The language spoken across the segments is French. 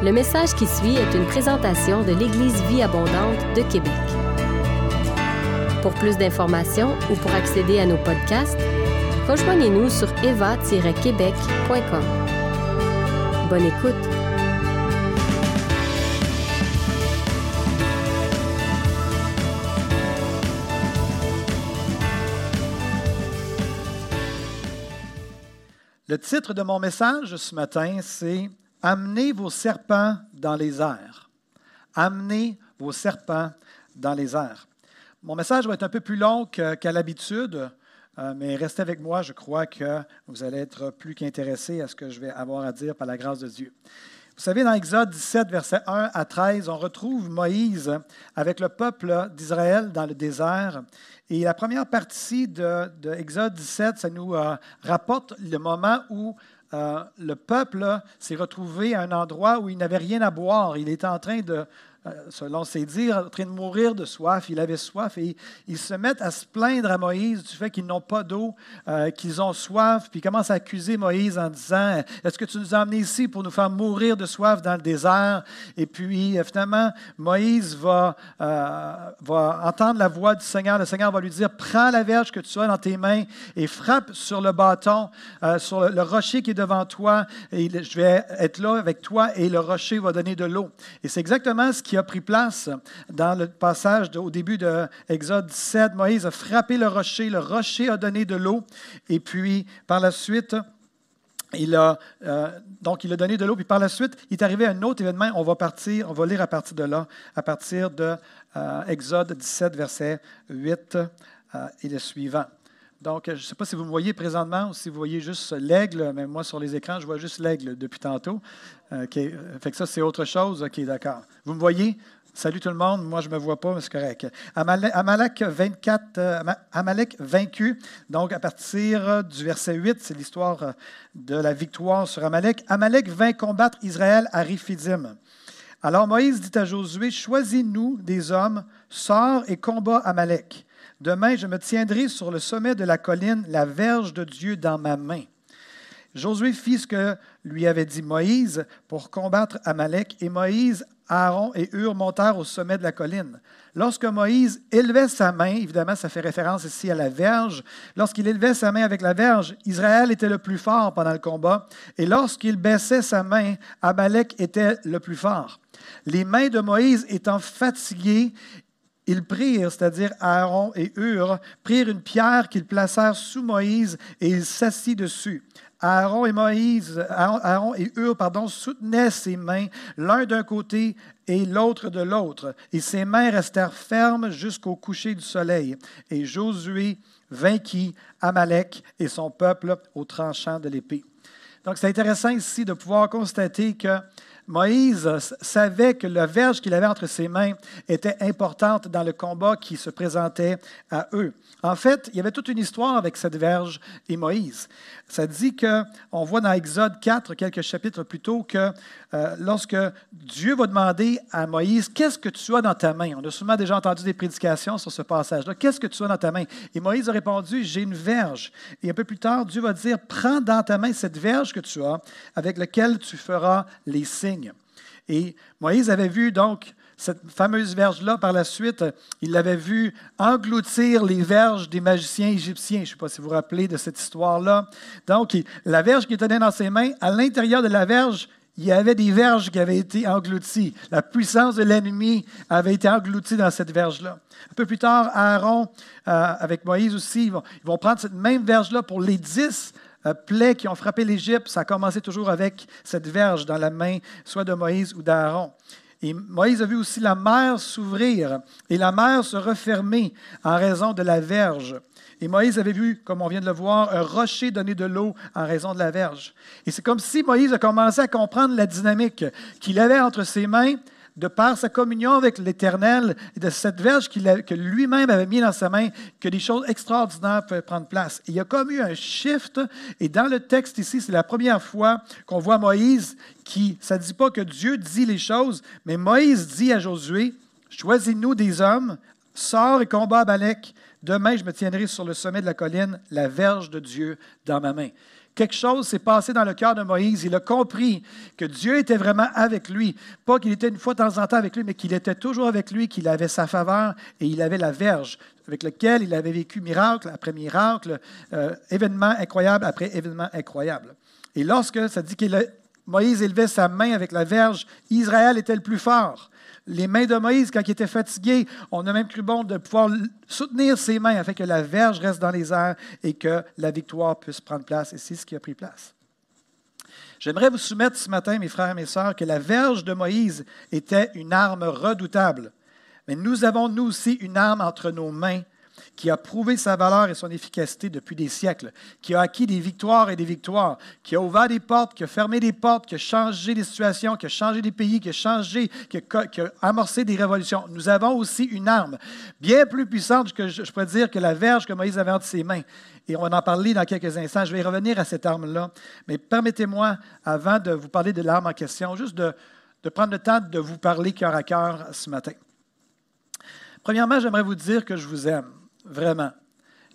Le message qui suit est une présentation de l'Église Vie Abondante de Québec. Pour plus d'informations ou pour accéder à nos podcasts, rejoignez-nous sur eva-québec.com. Bonne écoute! Le titre de mon message ce matin, c'est Amenez vos serpents dans les airs. Amenez vos serpents dans les airs. Mon message va être un peu plus long qu'à l'habitude, euh, mais restez avec moi, je crois que vous allez être plus qu'intéressés à ce que je vais avoir à dire par la grâce de Dieu. Vous savez, dans Exode 17, versets 1 à 13, on retrouve Moïse avec le peuple d'Israël dans le désert. Et la première partie de, de Exode 17, ça nous euh, rapporte le moment où euh, le peuple s'est retrouvé à un endroit où il n'avait rien à boire. Il était en train de selon ses dires, en train de mourir de soif. Il avait soif et ils se mettent à se plaindre à Moïse du fait qu'ils n'ont pas d'eau, euh, qu'ils ont soif, puis ils commencent à accuser Moïse en disant Est-ce que tu nous as amenés ici pour nous faire mourir de soif dans le désert Et puis euh, finalement, Moïse va, va entendre la voix du Seigneur. Le Seigneur va lui dire Prends la verge que tu as dans tes mains et frappe sur le bâton, sur le, le, rocher qui est devant toi, et je vais être là avec toi, et le rocher va donner de l'eau. Et c'est exactement ce qui a pris place dans le passage au début de Exode 17. Moïse a frappé le rocher, le rocher a donné de l'eau, et puis par la suite, il a, euh, donc, il a donné de l'eau, puis par la suite, il est arrivé un autre événement. On va partir, on va lire à partir de là, à partir de euh, Exode 17, verset 8 euh, et le suivant. Donc, je ne sais pas si vous me voyez présentement ou si vous voyez juste l'aigle, mais moi, sur les écrans, je vois juste l'aigle depuis tantôt. OK. Fait que ça, c'est autre chose. OK, d'accord. Vous me voyez? Salut tout le monde. Moi, je ne me vois pas, mais c'est correct. Amalek 24, euh, Amalek vaincu. Donc, à partir du verset 8, c'est l'histoire de la victoire sur Amalek. Amalek vint combattre Israël à Riphidim. Alors Moïse dit à Josué Choisis-nous des hommes, sors et combat Amalek. Demain, je me tiendrai sur le sommet de la colline, la verge de Dieu dans ma main. Josué fit ce que lui avait dit Moïse pour combattre Amalek, et Moïse, Aaron et Hur montèrent au sommet de la colline. Lorsque Moïse élevait sa main, évidemment, ça fait référence ici à la verge, lorsqu'il élevait sa main avec la verge, Israël était le plus fort pendant le combat, et lorsqu'il baissait sa main, Amalek était le plus fort. Les mains de Moïse étant fatiguées, ils prirent, c'est-à-dire Aaron et Hur, prirent une pierre qu'ils placèrent sous Moïse et il s'assit dessus. Aaron et Moïse, Aaron et Hur, pardon, soutenaient ses mains l'un d'un côté et l'autre de l'autre, et ses mains restèrent fermes jusqu'au coucher du soleil. Et Josué vainquit Amalek et son peuple au tranchant de l'épée. Donc c'est intéressant ici de pouvoir constater que Moïse savait que la verge qu'il avait entre ses mains était importante dans le combat qui se présentait à eux. En fait, il y avait toute une histoire avec cette verge et Moïse. Ça dit que, on voit dans Exode 4, quelques chapitres plus tôt, que euh, lorsque Dieu va demander à Moïse, qu'est-ce que tu as dans ta main? On a souvent déjà entendu des prédications sur ce passage-là. Qu'est-ce que tu as dans ta main? Et Moïse a répondu, j'ai une verge. Et un peu plus tard, Dieu va dire, prends dans ta main cette verge que tu as, avec laquelle tu feras les signes. Et Moïse avait vu donc cette fameuse verge-là, par la suite, il l'avait vu engloutir les verges des magiciens égyptiens. Je ne sais pas si vous vous rappelez de cette histoire-là. Donc, la verge qu'il tenait dans ses mains, à l'intérieur de la verge, il y avait des verges qui avaient été englouties. La puissance de l'ennemi avait été engloutie dans cette verge-là. Un peu plus tard, Aaron, euh, avec Moïse aussi, ils vont, prendre cette même verge-là pour les dix plaies qui ont frappé l'Égypte. Ça a commencé toujours avec cette verge dans la main, soit de Moïse ou d'Aaron. Et Moïse a vu aussi la mer s'ouvrir et la mer se refermer en raison de la verge. Et Moïse avait vu, comme on vient de le voir, un rocher donner de l'eau en raison de la verge. Et c'est comme si Moïse a commencé à comprendre la dynamique qu'il avait entre ses mains de par sa communion avec l'Éternel et de cette verge que lui-même avait mis dans sa main, que des choses extraordinaires peuvent prendre place. il y a comme eu un shift, et dans le texte ici, c'est la première fois qu'on voit Moïse qui, ça ne dit pas que Dieu dit les choses, mais Moïse dit à Josué, choisis-nous des hommes, sors et combat Amalek. Demain, je me tiendrai sur le sommet de la colline, la verge de Dieu dans ma main. Quelque chose s'est passé dans le cœur de Moïse. Il a compris que Dieu était vraiment avec lui. Pas qu'il était une fois de temps en temps avec lui, mais qu'il était toujours avec lui, qu'il avait sa faveur et il avait la verge avec laquelle il avait vécu miracle après miracle, euh, événement incroyable après événement incroyable. Et lorsque ça dit que Moïse élevait sa main avec la verge, Israël était le plus fort les mains de Moïse, quand il était fatigué, on a même cru bon de pouvoir soutenir ses mains afin que la verge reste dans les airs et que la victoire puisse prendre place. Et c'est ce qui a pris place. J'aimerais vous soumettre ce matin, mes frères et mes sœurs, que la verge de Moïse était une arme redoutable. Mais nous avons, nous aussi, une arme entre nos mains qui a prouvé sa valeur et son efficacité depuis des siècles, qui a acquis des victoires et des victoires, qui a ouvert des portes, qui a fermé des portes, qui a changé des situations, qui a changé des pays, qui a changé, qui a, amorcé des révolutions. Nous avons aussi une arme bien plus puissante que je, pourrais dire que la verge que Moïse avait entre ses mains. Et on va en parler dans quelques instants. Je vais revenir à cette arme-là. Mais permettez-moi, avant de vous parler de l'arme en question, juste de, de prendre le temps de vous parler cœur à cœur ce matin. Premièrement, j'aimerais vous dire que je vous aime vraiment.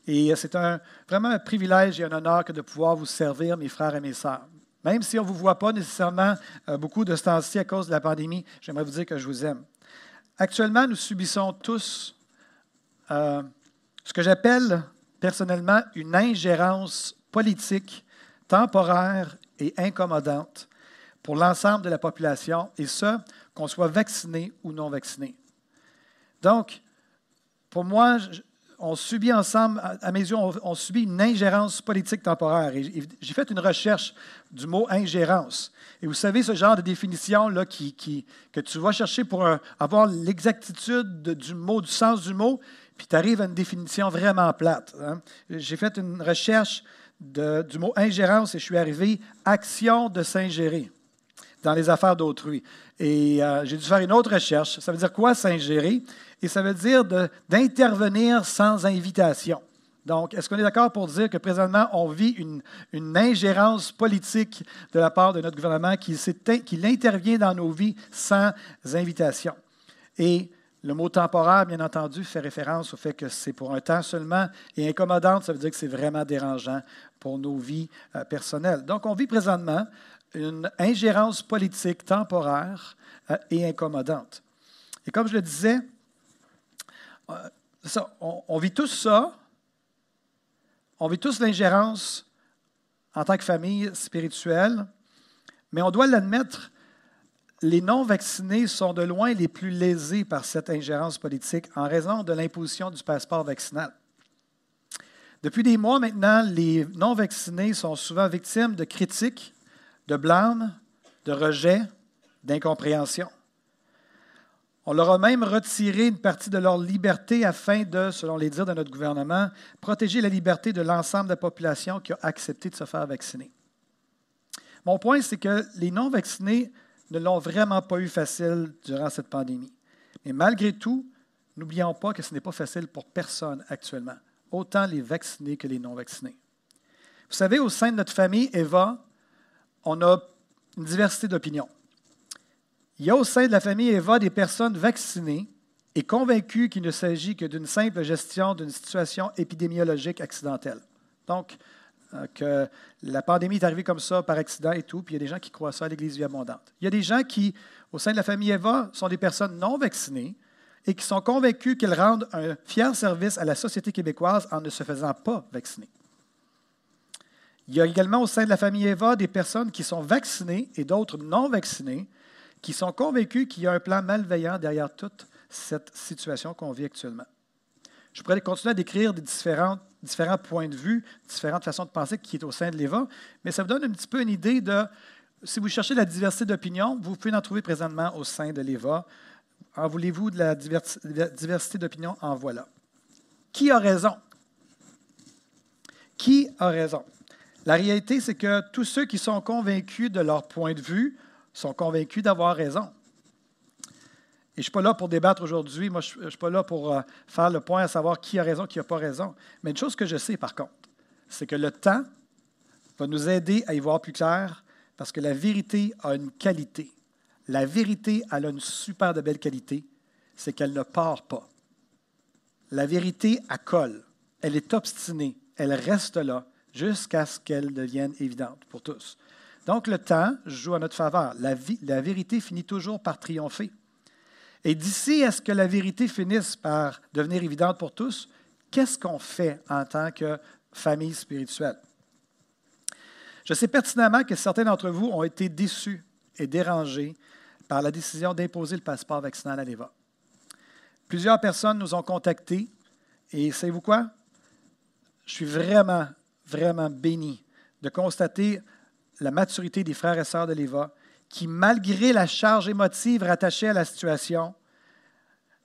Et c'est un, vraiment un privilège et un honneur que de pouvoir vous servir, mes frères et mes sœurs. Même si on ne vous voit pas nécessairement euh, beaucoup de ce temps-ci à cause de la pandémie, j'aimerais vous dire que je vous aime. Actuellement, nous subissons tous euh, ce que j'appelle personnellement une ingérence politique temporaire et incommodante pour l'ensemble de la population, et ce, qu'on soit vacciné ou non vacciné. Donc, pour moi, on subit ensemble, à mes yeux, on, subit une ingérence politique temporaire. j'ai fait une recherche du mot ingérence. Et vous savez, ce genre de définition là, qui, que tu vas chercher pour avoir l'exactitude du mot, du sens du mot, puis tu arrives à une définition vraiment plate. Hein. J'ai fait une recherche du mot ingérence et je suis arrivé action de s'ingérer dans les affaires d'autrui. Et euh, j'ai dû faire une autre recherche. Ça veut dire quoi s'ingérer? Et ça veut dire d'intervenir sans invitation. Donc, est-ce qu'on est, d'accord pour dire que présentement, on vit une, une, ingérence politique de la part de notre gouvernement qui, qui intervient dans nos vies sans invitation? Et le mot temporaire, bien entendu, fait référence au fait que c'est pour un temps seulement et incommodante, ça veut dire que c'est vraiment dérangeant pour nos vies euh, personnelles. Donc, on vit présentement une ingérence politique temporaire euh, et incommodante. Et comme je le disais, euh, on, vit tous ça. On vit tous l'ingérence en tant que famille spirituelle, mais on doit l'admettre, les non-vaccinés sont de loin les plus lésés par cette ingérence politique en raison de l'imposition du passeport vaccinal. Depuis des mois maintenant, les non-vaccinés sont souvent victimes de critiques, de blâmes, de rejets, d'incompréhension. On leur a même retiré une partie de leur liberté afin de, selon les dires de notre gouvernement, protéger la liberté de l'ensemble de la population qui a accepté de se faire vacciner. Mon point, c'est que les non-vaccinés ne l'ont vraiment pas eu facile durant cette pandémie. Mais malgré tout, n'oublions pas que ce n'est pas facile pour personne actuellement, autant les vaccinés que les non-vaccinés. Vous savez, au sein de notre famille, Eva, on a une diversité d'opinions. Il y a au sein de la famille Eva des personnes vaccinées et convaincues qu'il ne s'agit que d'une simple gestion d'une situation épidémiologique accidentelle. Donc, euh, que la pandémie est arrivée comme ça par accident et tout, puis il y a des gens qui croient ça à l'Église vie abondante. Il y a des gens qui, au sein de la famille Eva, sont des personnes non vaccinées et qui sont convaincus qu'elles rendent un fier service à la société québécoise en ne se faisant pas vacciner. Il y a également au sein de la famille Eva des personnes qui sont vaccinées et d'autres non vaccinées qui sont convaincus qu'il y a un plan malveillant derrière toute cette situation qu'on vit actuellement. Je pourrais continuer à décrire des différents, points de vue, différentes façons de penser qui est au sein de l'EVA, mais ça vous donne un petit peu une idée de, si vous cherchez la diversité d'opinions, vous pouvez en trouver présentement au sein de l'EVA. En voulez-vous de la diversité d'opinions? En voilà. Qui a raison? Qui a raison? La réalité, c'est que tous ceux qui sont convaincus de leur point de vue sont convaincus d'avoir raison. Et je ne suis pas là pour débattre aujourd'hui, moi je ne suis pas là pour euh, faire le point à savoir qui a raison, qui n'a pas raison. Mais une chose que je sais par contre, c'est que le temps va nous aider à y voir plus clair parce que la vérité a une qualité. La vérité, elle a une super de belle qualité, c'est qu'elle ne part pas. La vérité, elle colle. Elle est obstinée. Elle reste là. jusqu'à ce qu'elle devienne évidente pour tous. Donc le temps joue à notre faveur. La, vérité finit toujours par triompher. Et d'ici à ce que la vérité finisse par devenir évidente pour tous, qu'est-ce qu'on fait en tant que famille spirituelle? Je sais pertinemment que certains d'entre vous ont été déçus et dérangés par la décision d'imposer le passeport vaccinal à l'EVA. Plusieurs personnes nous ont contactés et savez-vous quoi? Je suis vraiment, vraiment béni de constater la maturité des frères et sœurs de l'EVA qui, malgré la charge émotive rattachée à la situation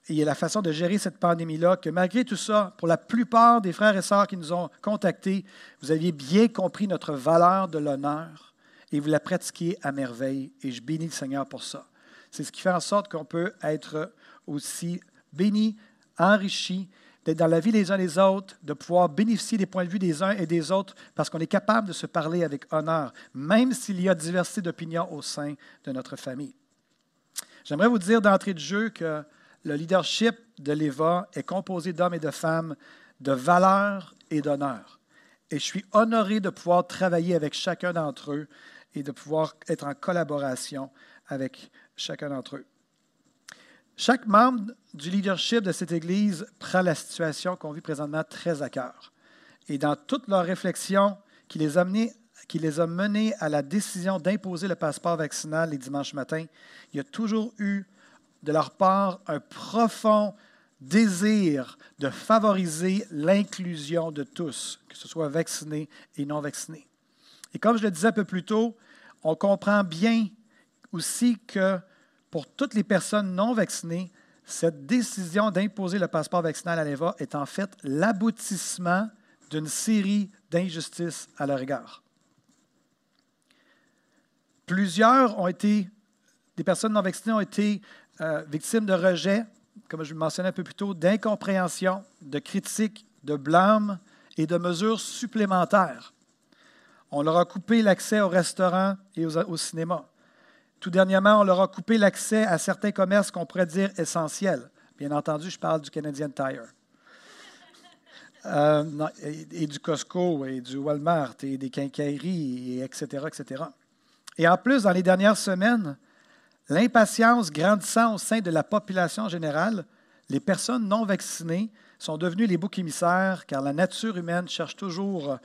et la façon de gérer cette pandémie-là, que malgré tout ça, pour la plupart des frères et sœurs qui nous ont contactés, vous aviez bien compris notre valeur de l'honneur et vous la pratiquiez à merveille. Et je bénis le Seigneur pour ça. C'est ce qui fait en sorte qu'on peut être aussi béni, enrichi, d'être dans la vie des uns des autres, de pouvoir bénéficier des points de vue des uns et des autres, parce qu'on est capable de se parler avec honneur, même s'il y a diversité d'opinions au sein de notre famille. J'aimerais vous dire d'entrée de jeu que le leadership de l'EVA est composé d'hommes et de femmes de valeur et d'honneur. Et je suis honoré de pouvoir travailler avec chacun d'entre eux et de pouvoir être en collaboration avec chacun d'entre eux. Chaque membre du leadership de cette Église prend la situation qu'on vit présentement très à cœur. Et dans toutes leurs réflexions qui les, a menées, qui les a menés à la décision d'imposer le passeport vaccinal les dimanches matins, il y a toujours eu de leur part un profond désir de favoriser l'inclusion de tous, que ce soit vaccinés et non vaccinés. Et comme je le disais un peu plus tôt, on comprend bien aussi que pour toutes les personnes non vaccinées, cette décision d'imposer le passeport vaccinal à l'EVA est en fait l'aboutissement d'une série d'injustices à leur égard. Plusieurs ont été, des personnes non vaccinées ont été euh, victimes de rejet, comme je le mentionnais un peu plus tôt, d'incompréhension, de critiques, de blâmes et de mesures supplémentaires. On leur a coupé l'accès aux restaurants et au cinéma. Tout dernièrement, on leur a coupé l'accès à certains commerces qu'on pourrait dire essentiels. Bien entendu, je parle du Canadian Tire. Euh, et, du Costco et du Walmart et des quincailleries, et etc., etc. Et en plus, dans les dernières semaines, l'impatience grandissant au sein de la population générale, les personnes non vaccinées sont devenues les boucs émissaires car la nature humaine cherche toujours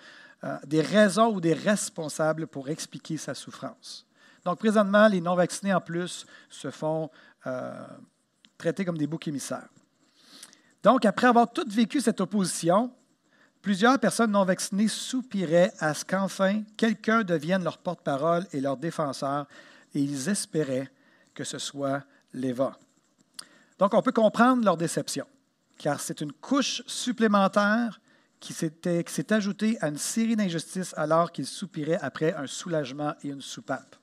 euh, des raisons ou des responsables pour expliquer sa souffrance. Donc, présentement, les non-vaccinés, en plus, se font euh, traiter comme des boucs émissaires. Donc, après avoir toutes vécu cette opposition, plusieurs personnes non vaccinées soupiraient à ce qu'enfin quelqu'un devienne leur porte-parole et leur défenseur, et ils espéraient que ce soit l'EVA. Donc, on peut comprendre leur déception, car c'est une couche supplémentaire qui s'est ajoutée à une série d'injustices alors qu'ils soupiraient après un soulagement et une soupape.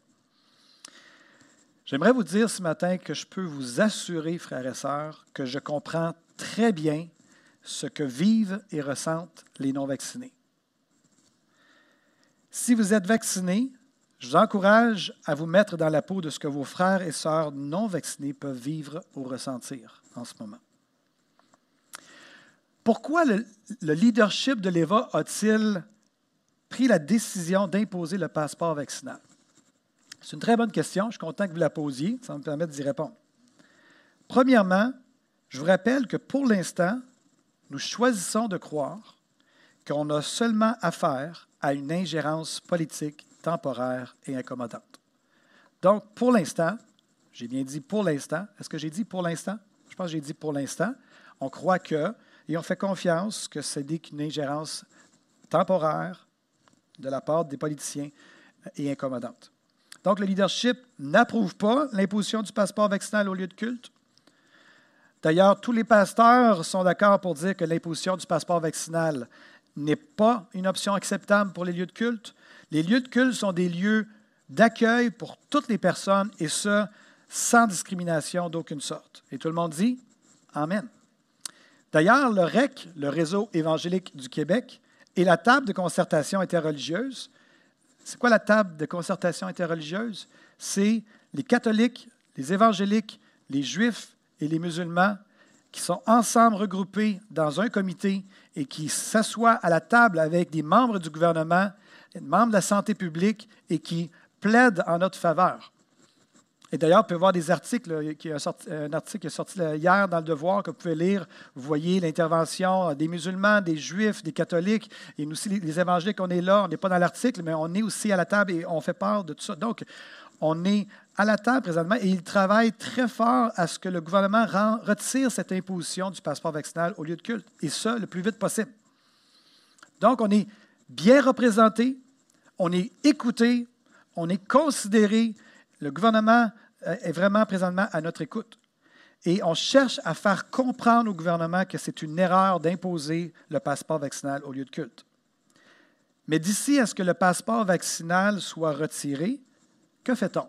J'aimerais vous dire ce matin que je peux vous assurer, frères et sœurs, que je comprends très bien ce que vivent et ressentent les non-vaccinés. Si vous êtes vacciné, je vous encourage à vous mettre dans la peau de ce que vos frères et sœurs non vaccinés peuvent vivre ou ressentir en ce moment. Pourquoi le, le leadership de l'EVA a-t-il pris la décision d'imposer le passeport vaccinal? C'est une très bonne question. Je suis content que vous la posiez. Ça va me permettre d'y répondre. Premièrement, je vous rappelle que pour l'instant, nous choisissons de croire qu'on a seulement affaire à une ingérence politique temporaire et incommodante. Donc, pour l'instant, j'ai bien dit pour l'instant. Est-ce que j'ai dit pour l'instant? Je pense que j'ai dit pour l'instant. On croit que, et on fait confiance que c'est qu'une ingérence temporaire de la part des politiciens et incommodante. Donc, le leadership n'approuve pas l'imposition du passeport vaccinal au lieu de culte. D'ailleurs, tous les pasteurs sont d'accord pour dire que l'imposition du passeport vaccinal n'est pas une option acceptable pour les lieux de culte. Les lieux de culte sont des lieux d'accueil pour toutes les personnes, et ce, sans discrimination d'aucune sorte. Et tout le monde dit Amen. D'ailleurs, le REC, le Réseau évangélique du Québec, et la table de concertation interreligieuse c'est quoi la table de concertation interreligieuse? C'est les catholiques, les évangéliques, les juifs et les musulmans qui sont ensemble regroupés dans un comité et qui s'assoient à la table avec des membres du gouvernement, des membres de la santé publique et qui plaident en notre faveur. Et d'ailleurs, on peut voir des articles, un article qui est sorti hier dans le Devoir que vous pouvez lire. Vous voyez l'intervention des musulmans, des juifs, des catholiques, et nous aussi les évangéliques, on est là, on n'est pas dans l'article, mais on est aussi à la table et on fait part de tout ça. Donc, on est à la table présentement et ils travaillent très fort à ce que le gouvernement retire cette imposition du passeport vaccinal au lieu de culte, et ça le plus vite possible. Donc, on est bien représenté, on est écouté, on est considéré. Le gouvernement euh, est vraiment présentement à notre écoute. Et on cherche à faire comprendre au gouvernement que c'est une erreur d'imposer le passeport vaccinal au lieu de culte. Mais d'ici à ce que le passeport vaccinal soit retiré, que fait-on?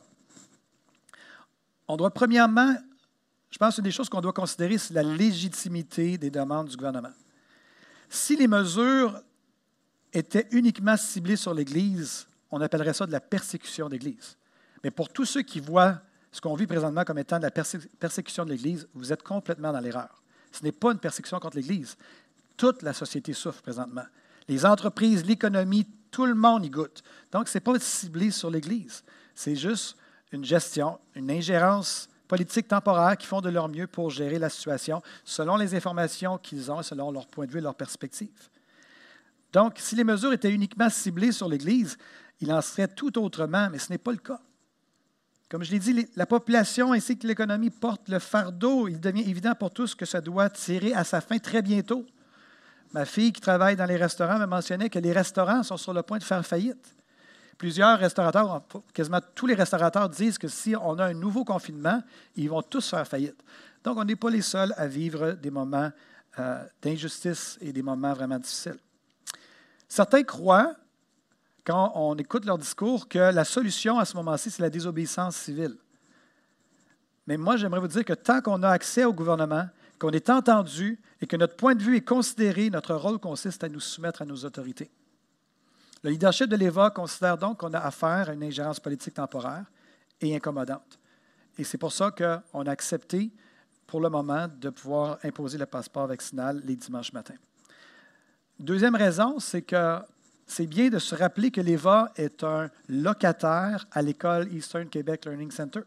On doit premièrement, je pense une des choses qu'on doit considérer, c'est la légitimité des demandes du gouvernement. Si les mesures étaient uniquement ciblées sur l'Église, on appellerait ça de la persécution d'Église. Mais pour tous ceux qui voient ce qu'on vit présentement comme étant de la persécution de l'Église, vous êtes complètement dans l'erreur. Ce n'est pas une persécution contre l'Église. Toute la société souffre présentement. Les entreprises, l'économie, tout le monde y goûte. Donc, ce n'est pas ciblé sur l'Église. C'est juste une gestion, une ingérence politique temporaire qui font de leur mieux pour gérer la situation selon les informations qu'ils ont, selon leur point de vue et leur perspective. Donc, si les mesures étaient uniquement ciblées sur l'Église, il en serait tout autrement, mais ce n'est pas le cas. Comme je l'ai dit, la population ainsi que l'économie portent le fardeau. Il devient évident pour tous que ça doit tirer à sa fin très bientôt. Ma fille qui travaille dans les restaurants m'a mentionné que les restaurants sont sur le point de faire faillite. Plusieurs restaurateurs, quasiment tous les restaurateurs disent que si on a un nouveau confinement, ils vont tous faire faillite. Donc, on n'est pas les seuls à vivre des moments euh, d'injustice et des moments vraiment difficiles. Certains croient quand on écoute leur discours que la solution à ce moment-ci, c'est la désobéissance civile. Mais moi, j'aimerais vous dire que tant qu'on a accès au gouvernement, qu'on est entendu et que notre point de vue est considéré, notre rôle consiste à nous soumettre à nos autorités. Le leadership de l'EVA considère donc qu'on a affaire à une ingérence politique temporaire et incommodante. Et c'est pour ça qu'on a accepté, pour le moment, de pouvoir imposer le passeport vaccinal les dimanches matins. Deuxième raison, c'est que c'est bien de se rappeler que l'EVA est un locataire à l'école Eastern Quebec Learning Center.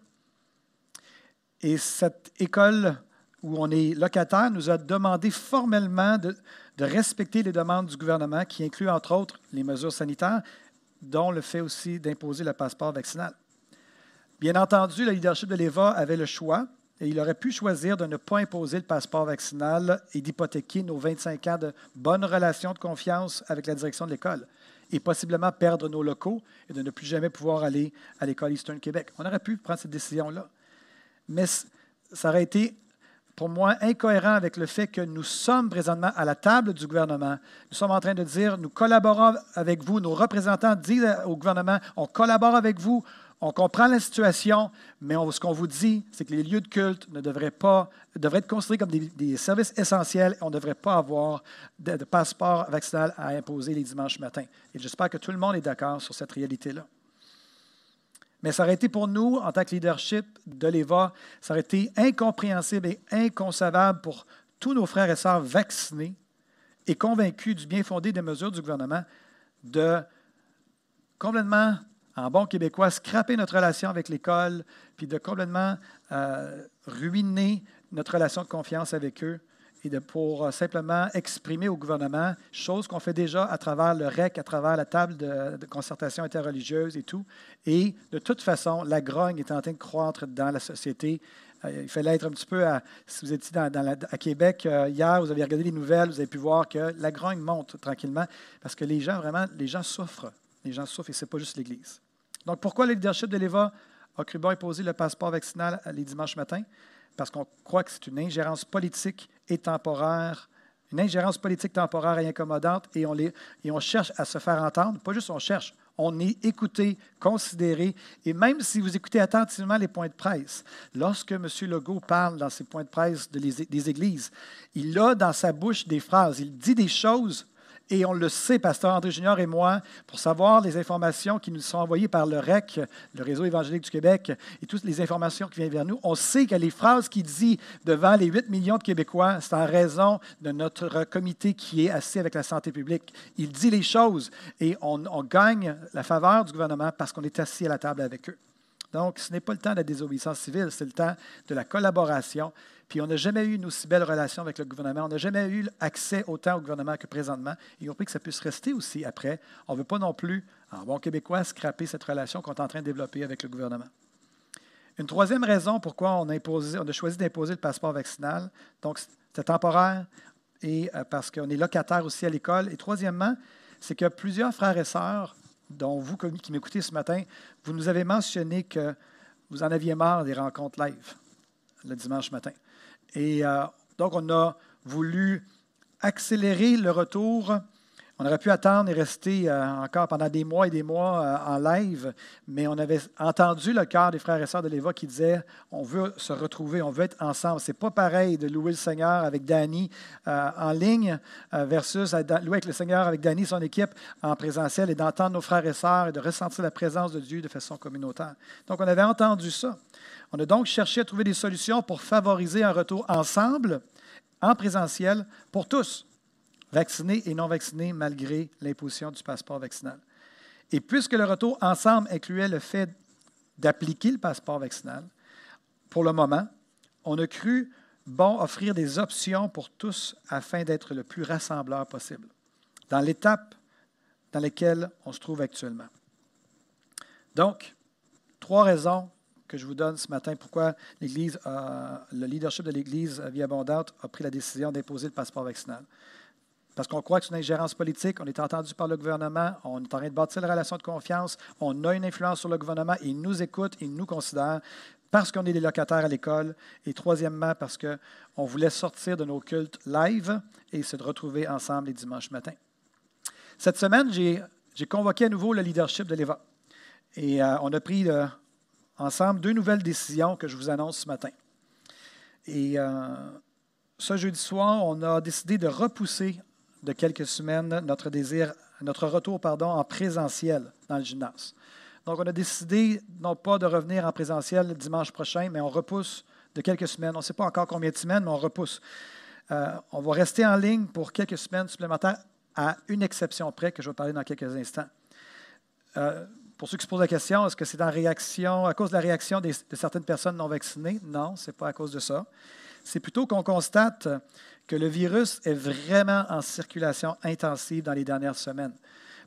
Et cette école où on est locataire nous a demandé formellement de, respecter les demandes du gouvernement, qui incluent entre autres les mesures sanitaires, dont le fait aussi d'imposer le passeport vaccinal. Bien entendu, le leadership de l'EVA avait le choix et il aurait pu choisir de ne pas imposer le passeport vaccinal et d'hypothéquer nos 25 ans de bonnes relations de confiance avec la direction de l'école et possiblement perdre nos locaux et de ne plus jamais pouvoir aller à l'école Eastern Québec. On aurait pu prendre cette décision-là. Mais ça aurait été, pour moi, incohérent avec le fait que nous sommes présentement à la table du gouvernement. Nous sommes en train de dire, nous collaborons avec vous, nos représentants disent au gouvernement, on collabore avec vous, on comprend la situation, mais ce qu'on vous dit, c'est que les lieux de culte ne devraient pas devraient être considérés comme des, services essentiels. On ne devrait pas avoir de, passeport vaccinal à imposer les dimanches matins. Et j'espère que tout le monde est d'accord sur cette réalité-là. Mais ça aurait été pour nous, en tant que leadership de l'EVA, ça aurait été incompréhensible et inconcevable pour tous nos frères et sœurs vaccinés et convaincus du bien fondé des mesures du gouvernement de complètement en bon québécois, scraper notre relation avec l'école, puis de complètement euh, ruiner notre relation de confiance avec eux et de, pour euh, simplement exprimer au gouvernement, chose qu'on fait déjà à travers le REC, à travers la table de, concertation interreligieuse et tout. Et de toute façon, la grogne est en train de croître dans la société. Euh, il fallait être un petit peu, à, si vous étiez à Québec hier, vous avez regardé les nouvelles, vous avez pu voir que la grogne monte tranquillement parce que les gens, vraiment, les gens souffrent. Les gens souffrent et ce n'est pas juste l'Église. Donc, pourquoi le leadership de l'EVA a cru bon imposer le passeport vaccinal les dimanches matins? Parce qu'on croit que c'est une ingérence politique et temporaire, une ingérence politique temporaire et incommodante, et on, et on cherche à se faire entendre. Pas juste on cherche, on est écouté, considéré, et même si vous écoutez attentivement les points de presse, lorsque M. Legault parle dans ses points de presse des églises, il a dans sa bouche des phrases, il dit des choses Et on le sait, Pasteur André Junior et moi, pour savoir les informations qui nous sont envoyées par le REC, le Réseau évangélique du Québec, et toutes les informations qui viennent vers nous, on sait que les phrases qu'il dit devant les 8 millions de Québécois, c'est en raison de notre comité qui est assis avec la santé publique. Il dit les choses et on, on gagne la faveur du gouvernement parce qu'on est assis à la table avec eux. Donc, ce n'est pas le temps de la désobéissance civile, c'est le temps de la collaboration. Puis, on n'a jamais eu une aussi belle relation avec le gouvernement. On n'a jamais eu accès autant au gouvernement que présentement. Et on prie que ça puisse rester aussi après. On ne veut pas non plus, en bon québécois, scraper cette relation qu'on est en train de développer avec le gouvernement. Une troisième raison pourquoi on a, on a choisi d'imposer le passeport vaccinal, donc c'est temporaire et euh, parce qu'on est locataire aussi à l'école. Et troisièmement, c'est que plusieurs frères et sœurs dont vous qui m'écoutez ce matin, vous nous avez mentionné que vous en aviez marre des rencontres live le dimanche matin. Et euh, donc, on a voulu accélérer le retour on aurait pu attendre et rester euh, encore pendant des mois et des mois euh, en live, mais on avait entendu le cœur des frères et sœurs de l'Éva qui disaient on veut se retrouver, on veut être ensemble. C'est pas pareil de louer le Seigneur avec Danny euh, en ligne versus louer avec le Seigneur avec Danny, son équipe en présentiel et d'entendre nos frères et sœurs et de ressentir la présence de Dieu de façon communautaire. Donc, on avait entendu ça. On a donc cherché à trouver des solutions pour favoriser un retour ensemble, en présentiel, pour tous vaccinés et non vaccinés malgré l'imposition du passeport vaccinal. Et puisque le retour ensemble incluait le fait d'appliquer le passeport vaccinal, pour le moment, on a cru bon offrir des options pour tous afin d'être le plus rassembleur possible dans l'étape dans laquelle on se trouve actuellement. Donc, trois raisons que je vous donne ce matin pourquoi l'Église, le leadership de l'Église Vie Abondante a pris la décision d'imposer le passeport vaccinal parce qu'on croit que c'est une ingérence politique, on est entendu par le gouvernement, on est en train de bâtir la relation de confiance, on a une influence sur le gouvernement, il nous écoute, il nous considère, parce qu'on est des locataires à l'école, et troisièmement, parce qu'on voulait sortir de nos cultes live et se retrouver ensemble les dimanches matins. Cette semaine, j'ai convoqué à nouveau le leadership de l'EVA. Et euh, on a pris euh, ensemble deux nouvelles décisions que je vous annonce ce matin. Et euh, ce jeudi soir, on a décidé de repousser de quelques semaines notre désir, notre retour pardon, en présentiel dans le gymnase. Donc, on a décidé non pas de revenir en présentiel le dimanche prochain, mais on repousse de quelques semaines. On ne sait pas encore combien de semaines, mais on repousse. Euh, on va rester en ligne pour quelques semaines supplémentaires, à une exception près que je vais parler dans quelques instants. Euh, pour ceux qui se posent la question, est-ce que c'est réaction, à cause de la réaction de certaines personnes non vaccinées? Non, ce n'est pas à cause de ça. C'est plutôt qu'on constate que le virus est vraiment en circulation intensive dans les dernières semaines.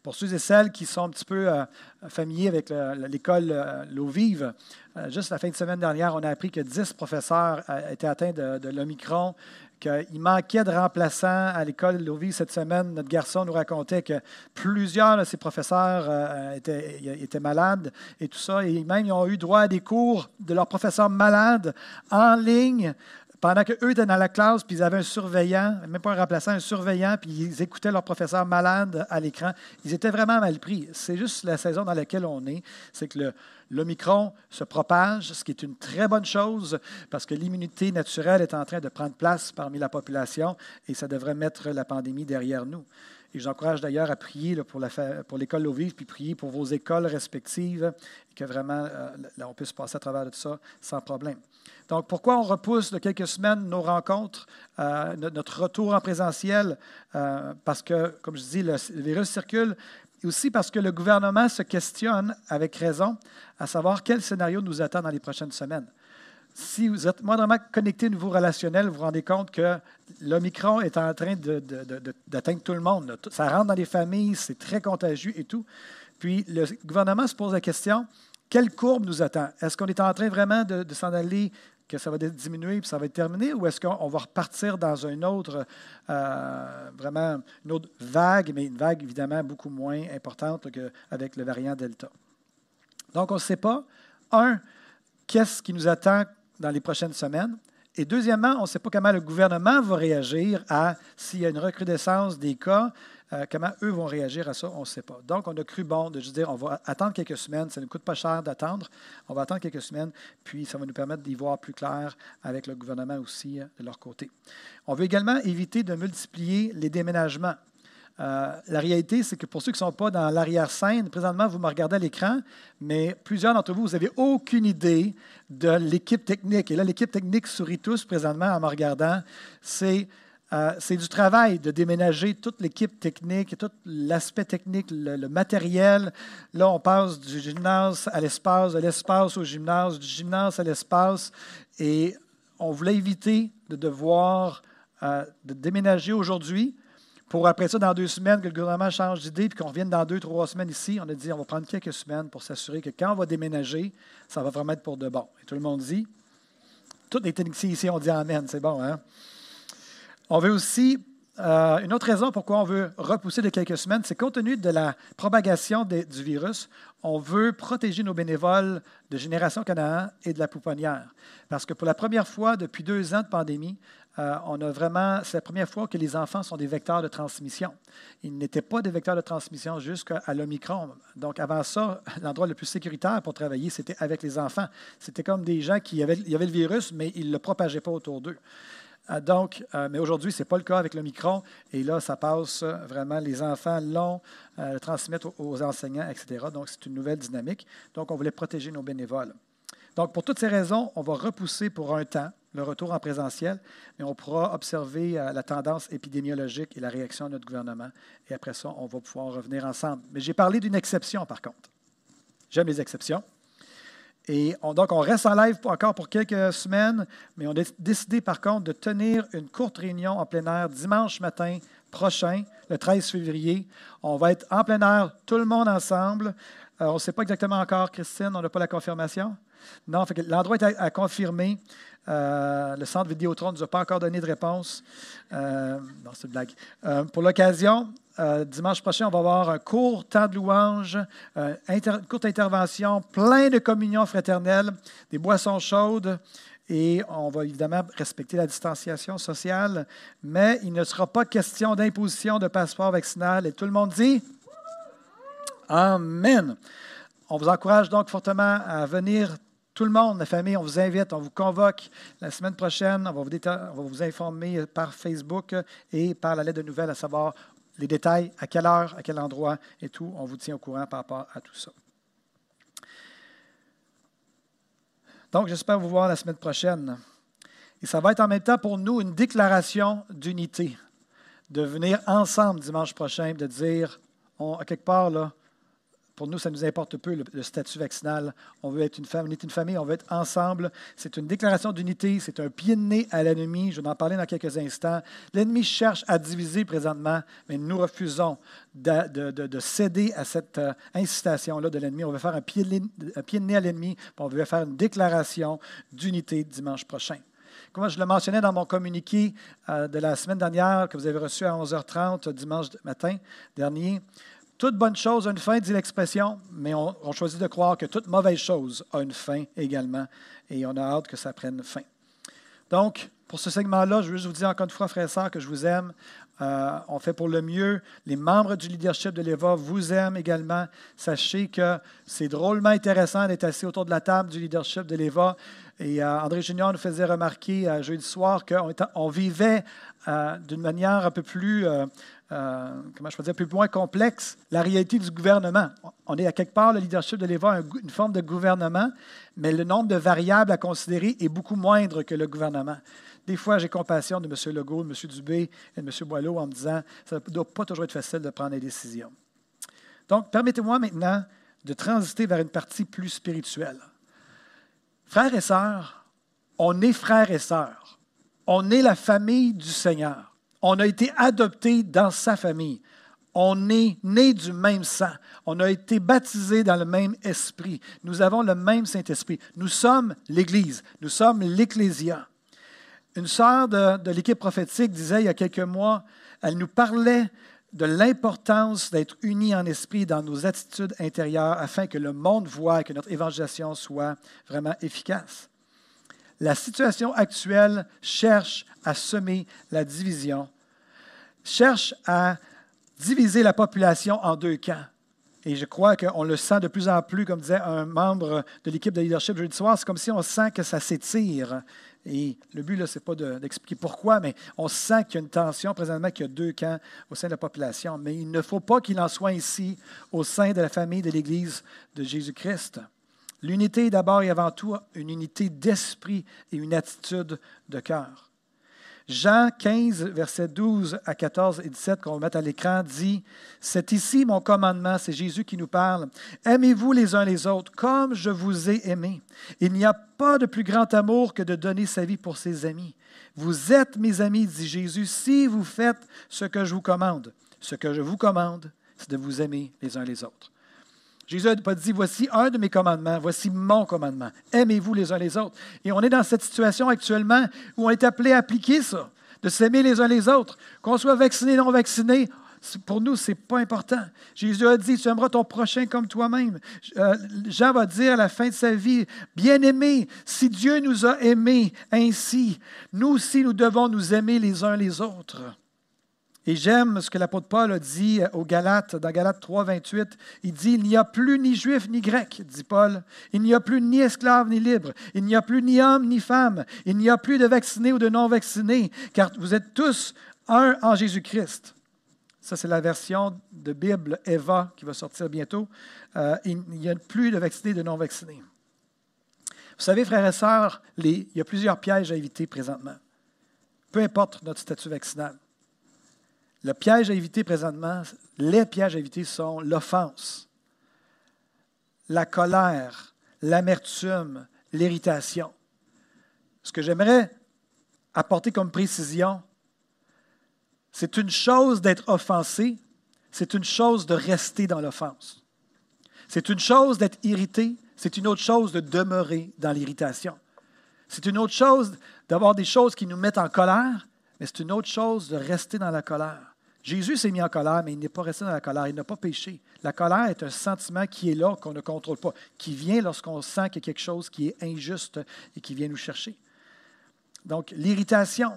Pour ceux et celles qui sont un petit peu euh, familiers avec l'école euh, L'eau vive, euh, juste la fin de semaine dernière, on a appris que 10 professeurs étaient atteints de, l'Omicron, qu'il manquait de remplaçants à l'école L'eau vive cette semaine. Notre garçon nous racontait que plusieurs de ces professeurs étaient, malades et tout ça. Et même, ils ont eu droit à des cours de leurs professeurs malades en ligne pendant qu'eux étaient dans la classe, puis ils avaient un surveillant, même pas un remplaçant, un surveillant, puis ils écoutaient leur professeur malade à l'écran, ils étaient vraiment mal pris. C'est juste la saison dans laquelle on est, c'est que l'Omicron se propage, ce qui est une très bonne chose, parce que l'immunité naturelle est en train de prendre place parmi la population, et ça devrait mettre la pandémie derrière nous. Et j'encourage d'ailleurs à prier pour, pour l'école au vive, puis prier pour vos écoles respectives, et que vraiment euh, on puisse passer à travers tout ça sans problème. Donc, pourquoi on repousse de quelques semaines nos rencontres, euh, notre retour en présentiel? Euh, parce que, comme je dis, le, virus circule. Et aussi parce que le gouvernement se questionne, avec raison, à savoir quel scénario nous attend dans les prochaines semaines. Si vous êtes moindrement connecté au niveau relationnel, vous vous rendez compte que l'Omicron est en train d'atteindre tout le monde. Ça rentre dans les familles, c'est très contagieux et tout. Puis le gouvernement se pose la question, quelle courbe nous attend? Est-ce qu'on est en train vraiment de, s'en aller que ça va diminuer et ça va être terminé, ou est-ce qu'on va repartir dans une autre, euh, vraiment une autre vague, mais une vague évidemment beaucoup moins importante qu'avec le variant Delta? Donc, on ne sait pas, un, qu'est-ce qui nous attend dans les prochaines semaines, et deuxièmement, on ne sait pas comment le gouvernement va réagir à s'il y a une recrudescence des cas, euh, comment eux vont réagir à ça, on ne sait pas. Donc, on a cru bon de juste dire, on va attendre quelques semaines, ça ne coûte pas cher d'attendre, on va attendre quelques semaines, puis ça va nous permettre d'y voir plus clair avec le gouvernement aussi euh, de leur côté. On veut également éviter de multiplier les déménagements. Euh, la réalité, c'est que pour ceux qui ne sont pas dans l'arrière-scène, présentement, vous me regardez à l'écran, mais plusieurs d'entre vous, vous n'avez aucune idée de l'équipe technique. Et là, l'équipe technique sourit tous présentement en me regardant. C'est euh, du travail de déménager toute l'équipe technique, tout l'aspect technique, le, matériel. Là, on passe du gymnase à l'espace, de l'espace au gymnase, du gymnase à l'espace. Et on voulait éviter de devoir euh, de déménager aujourd'hui pour après ça, dans deux semaines, que le gouvernement change d'idée, puis qu'on revienne dans deux, trois semaines ici, on a dit on va prendre quelques semaines pour s'assurer que quand on va déménager, ça va vraiment être pour de bon. Et tout le monde dit, tous les techniciens ici ont dit Amen, c'est bon, hein? On veut aussi, euh, une autre raison pourquoi on veut repousser de quelques semaines, c'est compte tenu de la propagation du virus, on veut protéger nos bénévoles de Génération Canaan et de la pouponnière. Parce que pour la première fois depuis deux ans de pandémie, euh, on a vraiment, c'est la première fois que les enfants sont des vecteurs de transmission. Ils n'étaient pas des vecteurs de transmission jusqu'à l'Omicron. Donc, avant ça, l'endroit le plus sécuritaire pour travailler, c'était avec les enfants. C'était comme des gens qui avaient, y avaient le virus, mais ils ne le propageaient pas autour d'eux. Euh, donc, euh, mais aujourd'hui, ce n'est pas le cas avec l'Omicron. Et là, ça passe vraiment, les enfants l'ont, le transmettent aux enseignants, etc. Donc, c'est une nouvelle dynamique. Donc, on voulait protéger nos bénévoles. Donc, pour toutes ces raisons, on va repousser pour un temps le retour en présentiel, mais on pourra observer euh, la tendance épidémiologique et la réaction de notre gouvernement. Et après ça, on va pouvoir revenir ensemble. Mais j'ai parlé d'une exception, par contre. J'aime les exceptions. Et donc, on reste en live encore pour quelques semaines, mais on a décidé, par contre, de tenir une courte réunion en plein air dimanche matin prochain, le 13 février. On va être en plein air, tout le monde ensemble. Euh, on ne sait pas exactement encore, Christine, on n'a pas la confirmation. Non, l'endroit est à confirmer. Euh, le centre Vidéotron ne nous a pas encore donné de réponse. Euh, non, c'est une blague. Pour l'occasion, dimanche prochain, on va avoir un court temps de louange, une courte intervention, plein de communions fraternelles, des boissons chaudes. Et on va évidemment respecter la distanciation sociale, mais il ne sera pas question d'imposition de passeport vaccinal. Et tout le monde dit Amen. On vous encourage donc fortement à venir tout le monde, la famille, on vous invite, on vous convoque la semaine prochaine. On va vous, informer par Facebook et par la lettre de nouvelles, à savoir les détails, à quelle heure, à quel endroit et tout. On vous tient au courant par rapport à tout ça. Donc, j'espère vous voir la semaine prochaine. Et ça va être en même temps pour nous une déclaration d'unité, de venir ensemble dimanche prochain, de dire, à quelque part, là, pour nous, ça nous importe peu, le, statut vaccinal. On veut être une famille, on est une famille, on veut être ensemble. C'est une déclaration d'unité, c'est un pied de nez à l'ennemi. Je vais en parler dans quelques instants. L'ennemi cherche à diviser présentement, mais nous refusons de, céder à cette euh, incitation-là de l'ennemi. On veut faire un pied, de, un pied de nez à l'ennemi, on veut faire une déclaration d'unité dimanche prochain. Comme je le mentionnais dans mon communiqué euh, de la semaine dernière que vous avez reçu à 11h30 dimanche matin dernier, toute bonne chose a une fin, dit l'expression, mais on, choisit de croire que toute mauvaise chose a une fin également, et on a hâte que ça prenne fin. Donc, pour ce segment-là, je veux juste vous dire encore une fois, frères et sœurs, que je vous aime. Euh, on fait pour le mieux. Les membres du leadership de l'EVA vous aiment également. Sachez que c'est drôlement intéressant d'être assis autour de la table du leadership de l'EVA. Et euh, André Junior nous faisait remarquer euh, jeudi soir qu'on on vivait d'une manière un peu plus euh, comment je peux dire, peu moins complexe, la réalité du gouvernement. On est à quelque part, le leadership de l'Éva, une forme de gouvernement, mais le nombre de variables à considérer est beaucoup moindre que le gouvernement. Des fois, j'ai compassion de M. Legault, de M. Dubé et de M. Boileau en me disant ça ne doit pas toujours être facile de prendre des décisions. Donc, permettez-moi maintenant de transiter vers une partie plus spirituelle. Frères et sœurs, on est frères et sœurs. On est la famille du Seigneur. On a été adopté dans sa famille. On est né du même sang. On a été baptisé dans le même esprit. Nous avons le même Saint-Esprit. Nous sommes l'Église. Nous sommes l'Ecclésia. Une sœur de, de l'équipe prophétique disait il y a quelques mois, elle nous parlait de l'importance d'être unis en esprit dans nos attitudes intérieures afin que le monde voie que notre évangélisation soit vraiment efficace. La situation actuelle cherche à semer la division, cherche à diviser la population en deux camps. Et je crois qu'on le sent de plus en plus, comme disait un membre de l'équipe de leadership jeudi soir, c'est comme si on sent que ça s'étire. Et le but, ce n'est pas d'expliquer pourquoi, mais on sent qu'il y a une tension présentement, qu'il y a deux camps au sein de la population. Mais il ne faut pas qu'il en soit ici au sein de la famille de l'Église de Jésus-Christ. L'unité est d'abord et avant tout une unité d'esprit et une attitude de cœur. Jean 15, versets 12 à 14 et 17, qu'on va mettre à l'écran, dit C'est ici mon commandement, c'est Jésus qui nous parle. Aimez-vous les uns les autres comme je vous ai aimé. Il n'y a pas de plus grand amour que de donner sa vie pour ses amis. Vous êtes mes amis, dit Jésus, si vous faites ce que je vous commande. Ce que je vous commande, c'est de vous aimer les uns les autres. Jésus n'a pas dit, voici un de mes commandements, voici mon commandement. Aimez-vous les uns les autres. Et on est dans cette situation actuellement où on est appelé à appliquer ça, de s'aimer les uns les autres. Qu'on soit vacciné, non vacciné, pour nous, ce n'est pas important. Jésus a dit, tu aimeras ton prochain comme toi-même. Euh, Jean va dire à la fin de sa vie, bien-aimé, si Dieu nous a aimés ainsi, nous aussi, nous devons nous aimer les uns les autres. Et j'aime ce que l'apôtre Paul a dit aux Galates, dans Galates 3, 28. Il dit Il n'y a plus ni juif ni grec, dit Paul. Il n'y a plus ni esclave ni libre. Il n'y a plus ni homme ni femme. Il n'y a plus de vaccinés ou de non-vaccinés, car vous êtes tous un en Jésus-Christ. Ça, c'est la version de Bible Eva qui va sortir bientôt. Euh, il n'y a plus de vaccinés de non-vaccinés. Vous savez, frères et sœurs, il y a plusieurs pièges à éviter présentement. Peu importe notre statut vaccinal. Le piège à éviter présentement, les pièges à éviter sont l'offense, la colère, l'amertume, l'irritation. Ce que j'aimerais apporter comme précision, c'est une chose d'être offensé, c'est une chose de rester dans l'offense. C'est une chose d'être irrité, c'est une autre chose de demeurer dans l'irritation. C'est une autre chose d'avoir des choses qui nous mettent en colère, mais c'est une autre chose de rester dans la colère. Jésus s'est mis en colère, mais il n'est pas resté dans la colère. Il n'a pas péché. La colère est un sentiment qui est là, qu'on ne contrôle pas, qui vient lorsqu'on sent qu'il y a quelque chose qui est injuste et qui vient nous chercher. Donc, l'irritation.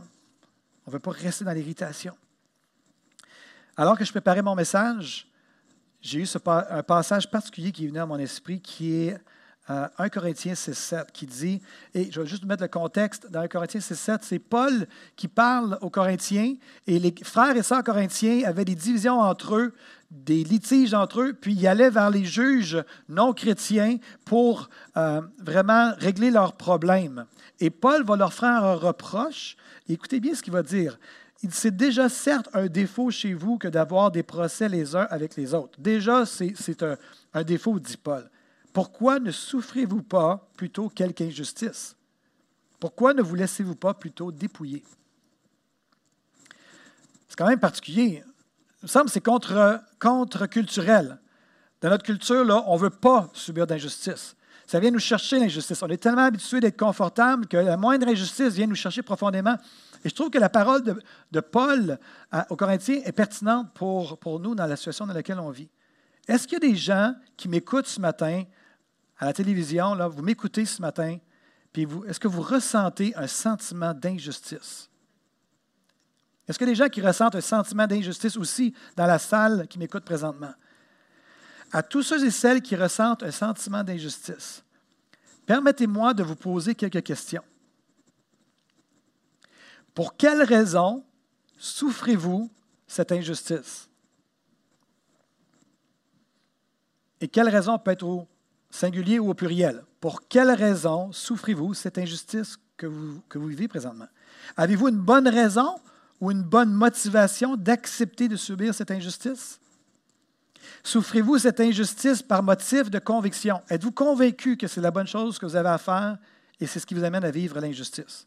On ne veut pas rester dans l'irritation. Alors que je préparais mon message, j'ai eu un passage particulier qui venu à mon esprit qui est 1 Corinthiens 6.7 qui dit, et je vais juste mettre le contexte, dans 1 Corinthiens 6.7, c'est Paul qui parle aux Corinthiens, et les frères et sœurs corinthiens avaient des divisions entre eux, des litiges entre eux, puis ils allaient vers les juges non chrétiens pour euh, vraiment régler leurs problèmes. Et Paul va leur faire un reproche. Écoutez bien ce qu'il va dire. C'est déjà certes un défaut chez vous que d'avoir des procès les uns avec les autres. Déjà, c'est un défaut, dit Paul. Pourquoi ne souffrez-vous pas plutôt quelque injustice? Pourquoi ne vous laissez-vous pas plutôt dépouiller? C'est quand même particulier. Il me semble que c'est contre, contre-culturel. Dans notre culture, on ne veut pas subir d'injustice. Ça vient nous chercher l'injustice. On est tellement habitué d'être confortable que la moindre injustice vient nous chercher profondément. Et je trouve que la parole de, Paul aux Corinthiens est pertinente pour, pour nous dans la situation dans laquelle on vit. Est-ce qu'il y a des gens qui m'écoutent ce matin à la télévision, là, vous m'écoutez ce matin, puis est-ce que vous ressentez un sentiment d'injustice? Est-ce que des gens qui ressentent un sentiment d'injustice aussi dans la salle qui m'écoutent présentement? À tous ceux et celles qui ressentent un sentiment d'injustice, permettez-moi de vous poser quelques questions. Pour quelles raisons souffrez-vous cette injustice? Et quelle raison peut être singulier ou au pluriel. Pour quelle raison souffrez-vous cette injustice que vous, que vous vivez présentement? Avez-vous une bonne raison ou une bonne motivation d'accepter de subir cette injustice? Souffrez-vous cette injustice par motif de conviction? Êtes-vous convaincu que c'est la bonne chose que vous avez à faire et c'est ce qui vous amène à vivre l'injustice?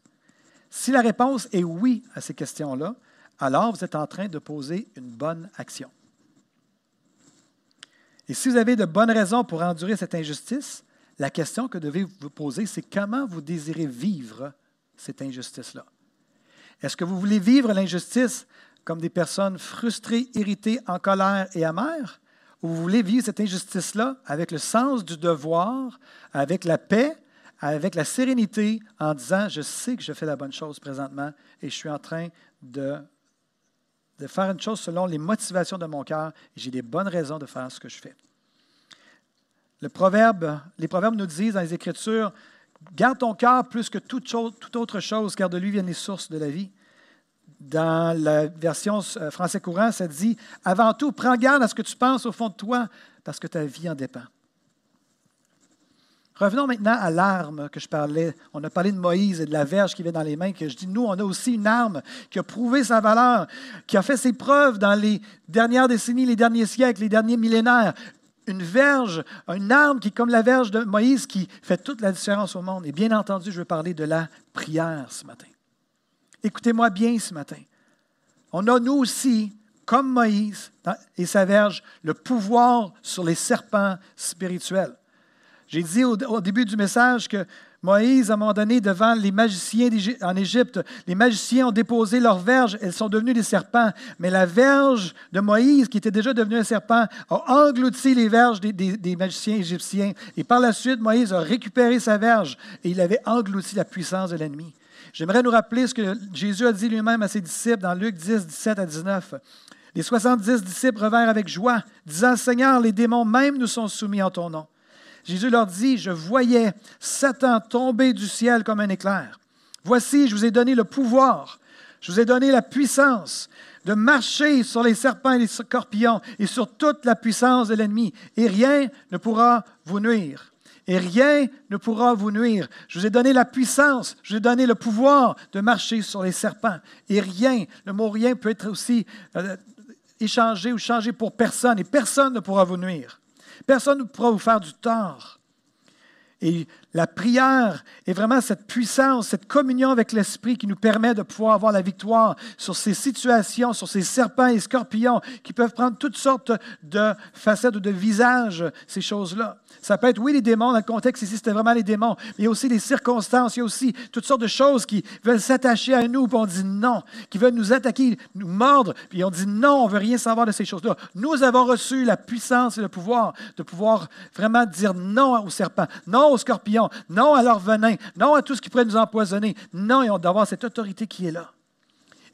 Si la réponse est oui à ces questions-là, alors vous êtes en train de poser une bonne action. Et si vous avez de bonnes raisons pour endurer cette injustice, la question que devez vous poser, c'est comment vous désirez vivre cette injustice-là? Est-ce que vous voulez vivre l'injustice comme des personnes frustrées, irritées, en colère et amères? Ou vous voulez vivre cette injustice-là avec le sens du devoir, avec la paix, avec la sérénité, en disant, je sais que je fais la bonne chose présentement et je suis en train de de faire une chose selon les motivations de mon cœur j'ai des bonnes raisons de faire ce que je fais. Le proverbe, les proverbes nous disent dans les Écritures, garde ton cœur plus que toute, toute autre chose, car de lui viennent les sources de la vie. Dans la version euh, français courant, ça dit, avant tout, prends garde à ce que tu penses au fond de toi, parce que ta vie en dépend. Revenons maintenant à l'arme que je parlais. On a parlé de Moïse et de la verge qui avait dans les mains, que je dis, nous, on a aussi une arme qui a prouvé sa valeur, qui a fait ses preuves dans les dernières décennies, les derniers siècles, les derniers millénaires. Une verge, une arme qui, comme la verge de Moïse, qui fait toute la différence au monde. Et bien entendu, je veux parler de la prière ce matin. Écoutez-moi bien ce matin. On a, nous aussi, comme Moïse et sa verge, le pouvoir sur les serpents spirituels. J'ai dit au, début du message que Moïse, à un moment donné, devant les magiciens en Égypte, les magiciens ont déposé leurs verges, elles sont devenues des serpents. Mais la verge de Moïse, qui était déjà devenue un serpent, a englouti les verges des, des magiciens égyptiens. Et par la suite, Moïse a récupéré sa verge et il avait englouti la puissance de l'ennemi. J'aimerais nous rappeler ce que Jésus a dit lui-même à ses disciples dans Luc 10, 17 à 19. Les 70 disciples revinrent avec joie, disant, Seigneur, les démons même nous sont soumis en ton nom. Jésus leur dit, je voyais Satan tomber du ciel comme un éclair. Voici, je vous ai donné le pouvoir, je vous ai donné la puissance de marcher sur les serpents et les scorpions et sur toute la puissance de l'ennemi, et rien ne pourra vous nuire. Et rien ne pourra vous nuire. Je vous ai donné la puissance, je vous ai donné le pouvoir de marcher sur les serpents. Et rien, le mot rien peut être aussi euh, échangé ou changé pour personne, et personne ne pourra vous nuire. Personne ne pourra vous faire du tort. Et la prière est vraiment cette puissance, cette communion avec l'Esprit qui nous permet de pouvoir avoir la victoire sur ces situations, sur ces serpents et scorpions qui peuvent prendre toutes sortes de facettes ou de visages, ces choses-là. Ça peut être, oui, les démons, dans le contexte ici, c'était vraiment les démons, mais il y a aussi les circonstances, il y a aussi toutes sortes de choses qui veulent s'attacher à nous, puis on dit non, qui veulent nous attaquer, nous mordre, puis on dit non, on ne veut rien savoir de ces choses-là. Nous avons reçu la puissance et le pouvoir de pouvoir vraiment dire non aux serpents, non aux scorpions, non à leur venin, non à tout ce qui pourrait nous empoisonner. Non, et on doit avoir cette autorité qui est là.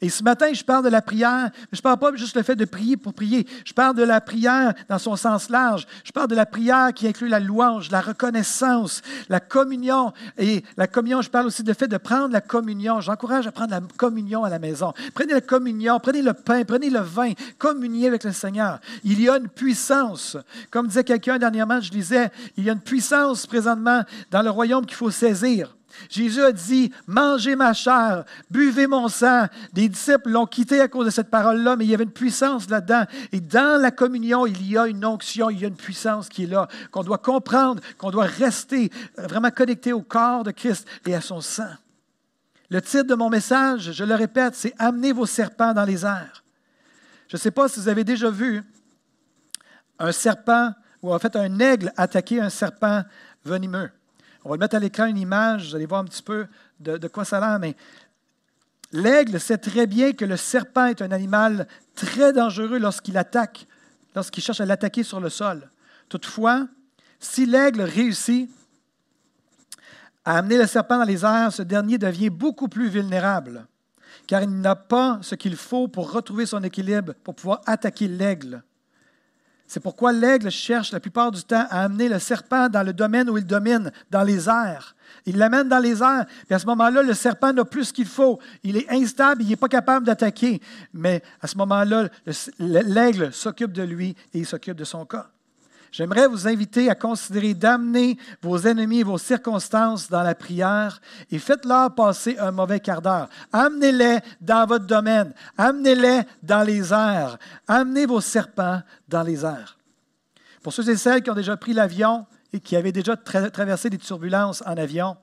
Et ce matin, je parle de la prière, mais je ne parle pas juste le fait de prier pour prier. Je parle de la prière dans son sens large. Je parle de la prière qui inclut la louange, la reconnaissance, la communion. Et la communion, je parle aussi du fait de prendre la communion. J'encourage à prendre la communion à la maison. Prenez la communion, prenez le pain, prenez le vin, communiez avec le Seigneur. Il y a une puissance. Comme disait quelqu'un dernièrement, je disais, il y a une puissance présentement dans le royaume qu'il faut saisir. Jésus a dit, mangez ma chair, buvez mon sang. Des disciples l'ont quitté à cause de cette parole-là, mais il y avait une puissance là-dedans. Et dans la communion, il y a une onction, il y a une puissance qui est là, qu'on doit comprendre, qu'on doit rester vraiment connecté au corps de Christ et à son sang. Le titre de mon message, je le répète, c'est Amenez vos serpents dans les airs. Je ne sais pas si vous avez déjà vu un serpent ou en fait un aigle attaquer un serpent venimeux. On va le mettre à l'écran une image, vous allez voir un petit peu de, quoi ça a l'air, mais l'aigle sait très bien que le serpent est un animal très dangereux lorsqu'il attaque, lorsqu'il cherche à l'attaquer sur le sol. Toutefois, si l'aigle réussit à amener le serpent dans les airs, ce dernier devient beaucoup plus vulnérable, car il n'a pas ce qu'il faut pour retrouver son équilibre, pour pouvoir attaquer l'aigle. C'est pourquoi l'aigle cherche la plupart du temps à amener le serpent dans le domaine où il domine, dans les airs. Il l'amène dans les airs, puis à ce moment-là, le serpent n'a plus ce qu'il faut. Il est instable, il n'est pas capable d'attaquer. Mais à ce moment-là, l'aigle s'occupe de lui et il s'occupe de son cas. J'aimerais vous inviter à considérer d'amener vos ennemis et vos circonstances dans la prière et faites-leur passer un mauvais quart d'heure. Amenez-les dans votre domaine. Amenez-les dans les airs. Amenez vos serpents dans les airs. Pour ceux et celles qui ont déjà pris l'avion et qui avaient déjà traversé des turbulences en avion,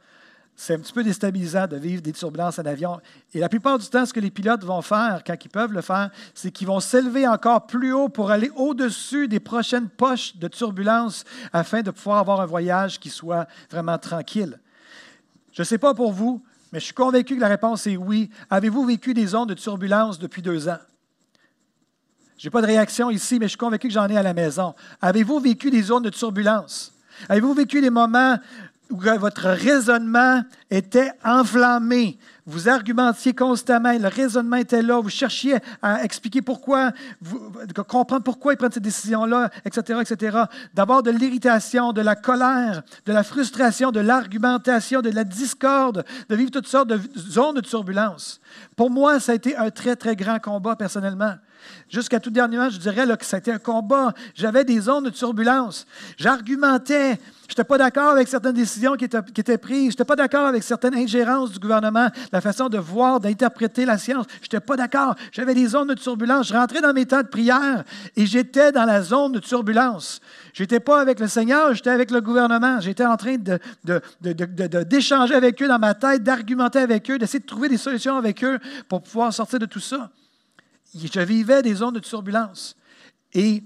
c'est un petit peu déstabilisant de vivre des turbulences en avion. Et la plupart du temps, ce que les pilotes vont faire, quand ils peuvent le faire, c'est qu'ils vont s'élever encore plus haut pour aller au-dessus des prochaines poches de turbulences afin de pouvoir avoir un voyage qui soit vraiment tranquille. Je ne sais pas pour vous, mais je suis convaincu que la réponse est oui. Avez-vous vécu des zones de turbulence depuis deux ans? Je n'ai pas de réaction ici, mais je suis convaincu que j'en ai à la maison. Avez-vous vécu des zones de turbulence? Avez-vous vécu des moments votre raisonnement était enflammé, vous argumentiez constamment, le raisonnement était là, vous cherchiez à expliquer pourquoi, comprendre pourquoi ils prennent ces décisions-là, etc., etc. D'avoir de l'irritation, de la colère, de la frustration, de l'argumentation, de la discorde, de vivre toutes sortes de zones de turbulence. Pour moi, ça a été un très, très grand combat personnellement. Jusqu'à tout dernièrement, je dirais que c'était un combat. J'avais des zones de turbulence. J'argumentais. Je n'étais pas d'accord avec certaines décisions qui étaient, prises. Je n'étais pas d'accord avec certaines ingérences du gouvernement, la façon de voir, d'interpréter la science. Je n'étais pas d'accord. J'avais des zones de turbulence. Je rentrais dans mes temps de prière et j'étais dans la zone de turbulence. Je n'étais pas avec le Seigneur, j'étais avec le gouvernement. J'étais en train d'échanger de, de, avec eux dans ma tête, d'argumenter avec eux, d'essayer de trouver des solutions avec eux pour pouvoir sortir de tout ça je vivais des zones de turbulence. Et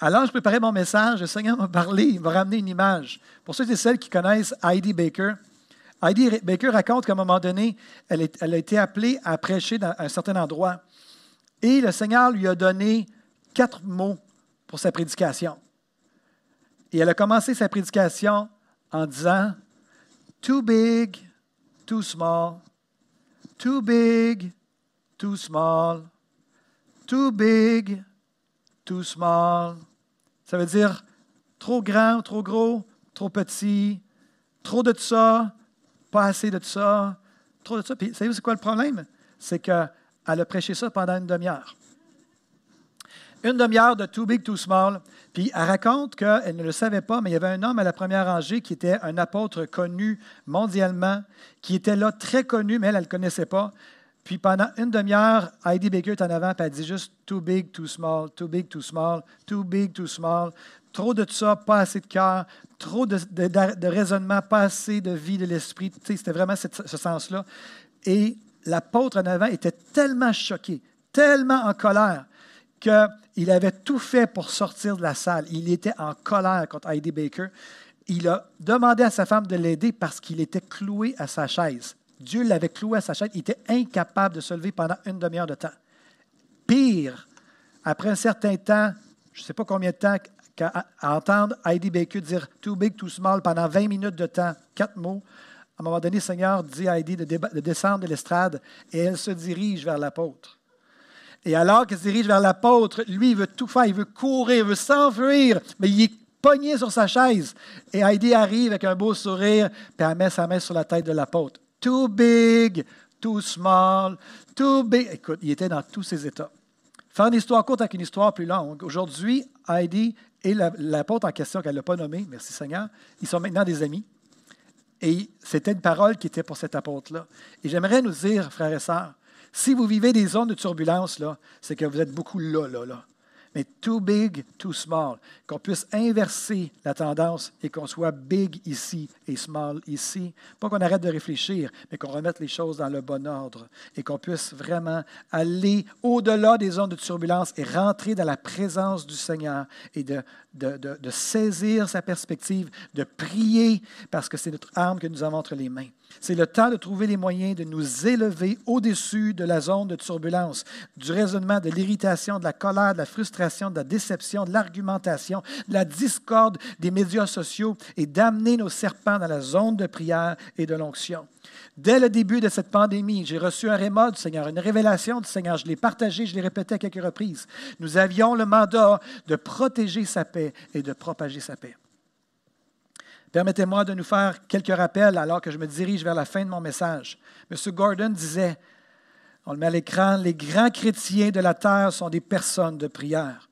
alors, je préparais mon message, le Seigneur m'a parlé, il m'a ramené une image. Pour ceux et celles qui connaissent Heidi Baker, Heidi Baker raconte qu'à un moment donné, elle, a été appelée à prêcher dans un certain endroit. Et le Seigneur lui a donné quatre mots pour sa prédication. Et elle a commencé sa prédication en disant Too big, too small, too big, too small, Too big, too small. Ça veut dire trop grand, trop gros, trop petit, trop de ça, pas assez de ça, trop de ça. Puis, savez-vous, c'est quoi le problème? C'est qu'elle a prêché ça pendant une demi-heure. Une demi-heure de Too Big, Too Small. Puis elle raconte qu'elle ne le savait pas, mais il y avait un homme à la première rangée qui était un apôtre connu mondialement, qui était là très connu, mais elle ne le connaissait pas. Puis pendant une demi-heure, Heidi Baker est en avant, puis elle dit juste too big, too small, too big, too small, too big, too small. Trop de ça, pas assez de cœur, trop de, raisonnement, pas assez de vie de l'esprit. C'était vraiment ce sens-là. Et l'apôtre en avant était tellement choqué, tellement en colère, qu'il avait tout fait pour sortir de la salle. Il était en colère contre Heidi Baker. Il a demandé à sa femme de l'aider parce qu'il était cloué à sa chaise. Dieu l'avait cloué à sa chaise. Il était incapable de se lever pendant une demi-heure de temps. Pire, après un certain temps, je ne sais pas combien de temps, à, entendre Heidi Baker dire too big, too small pendant 20 minutes de temps, quatre mots, à un moment donné, le Seigneur dit à Heidi de, de descendre de l'estrade et elle se dirige vers l'apôtre. Et alors qu'elle se dirige vers l'apôtre, lui, il veut tout faire, il veut courir, il veut s'enfuir, mais il est pogné sur sa chaise. Et Heidi arrive avec un beau sourire, puis elle met sa main sur la tête de l'apôtre. Too big, too small, too big. Écoute, il était dans tous ces états. Faire une histoire courte avec une histoire plus longue. Aujourd'hui, Heidi et l'apôtre en question qu'elle n'a pas nommé, merci Seigneur, ils sont maintenant des amis. Et c'était une parole qui était pour cet apôtre-là. Et j'aimerais nous dire, frères et sœurs, si vous vivez des zones de turbulence, c'est que vous êtes beaucoup là, là, là mais too big, too small. Qu'on puisse inverser la tendance et qu'on soit big ici et small ici. Pas qu'on arrête de réfléchir, mais qu'on remette les choses dans le bon ordre et qu'on puisse vraiment aller au-delà des zones de turbulence et rentrer dans la présence du Seigneur et de, de, saisir sa perspective, de prier parce que c'est notre arme que nous avons entre les mains. C'est le temps de trouver les moyens de nous élever au-dessus de la zone de turbulence, du raisonnement, de l'irritation, de la colère, de la frustration, de la déception, de l'argumentation, de la discorde des médias sociaux et d'amener nos serpents dans la zone de prière et de l'onction. Dès le début de cette pandémie, j'ai reçu un rémod du Seigneur, une révélation du Seigneur. Je l'ai partagé, je l'ai répété à quelques reprises. Nous avions le mandat de protéger sa paix et de propager sa paix. Permettez-moi de nous faire quelques rappels alors que je me dirige vers la fin de mon message. M. Gordon disait, on le met à l'écran, les grands chrétiens de la terre sont des personnes de prière.